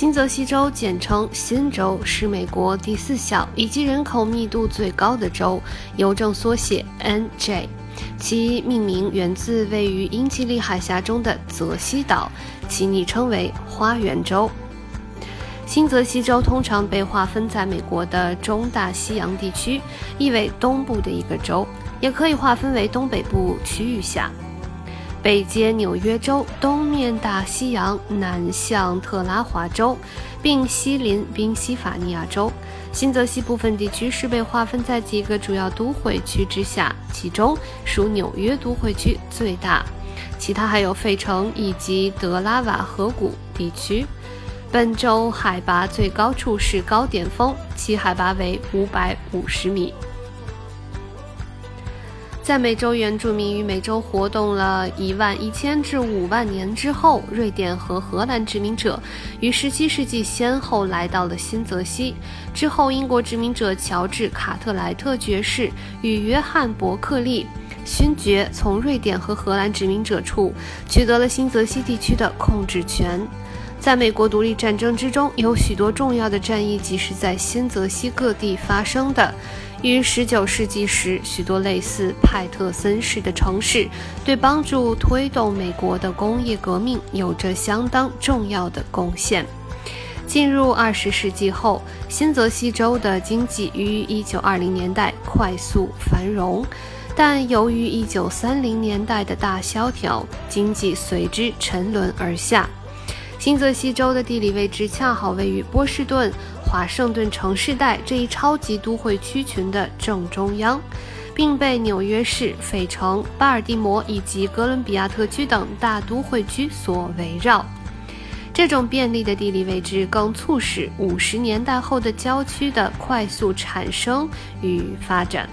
新泽西州简称新州，是美国第四小以及人口密度最高的州，邮政缩写 NJ。其命名源自位于英吉利海峡中的泽西岛，其昵称为“花园州”。新泽西州通常被划分在美国的中大西洋地区，意为东部的一个州，也可以划分为东北部区域下。北接纽约州，东面大西洋，南向特拉华州，并西临宾夕法尼亚州。新泽西部分地区是被划分在几个主要都会区之下，其中属纽约都会区最大，其他还有费城以及德拉瓦河谷地区。本州海拔最高处是高点峰，其海拔为五百五十米。在美洲原住民与美洲活动了一万一千至五万年之后，瑞典和荷兰殖民者于十七世纪先后来到了新泽西。之后，英国殖民者乔治·卡特莱特爵士与约翰·伯克利勋爵从瑞典和荷兰殖民者处取得了新泽西地区的控制权。在美国独立战争之中，有许多重要的战役即是在新泽西各地发生的。于19世纪时，许多类似派特森市的城市，对帮助推动美国的工业革命有着相当重要的贡献。进入20世纪后，新泽西州的经济于1920年代快速繁荣，但由于1930年代的大萧条，经济随之沉沦而下。新泽西州的地理位置恰好位于波士顿。华盛顿城市带这一超级都会区群的正中央，并被纽约市、费城、巴尔的摩以及哥伦比亚特区等大都会区所围绕。这种便利的地理位置更促使五十年代后的郊区的快速产生与发展。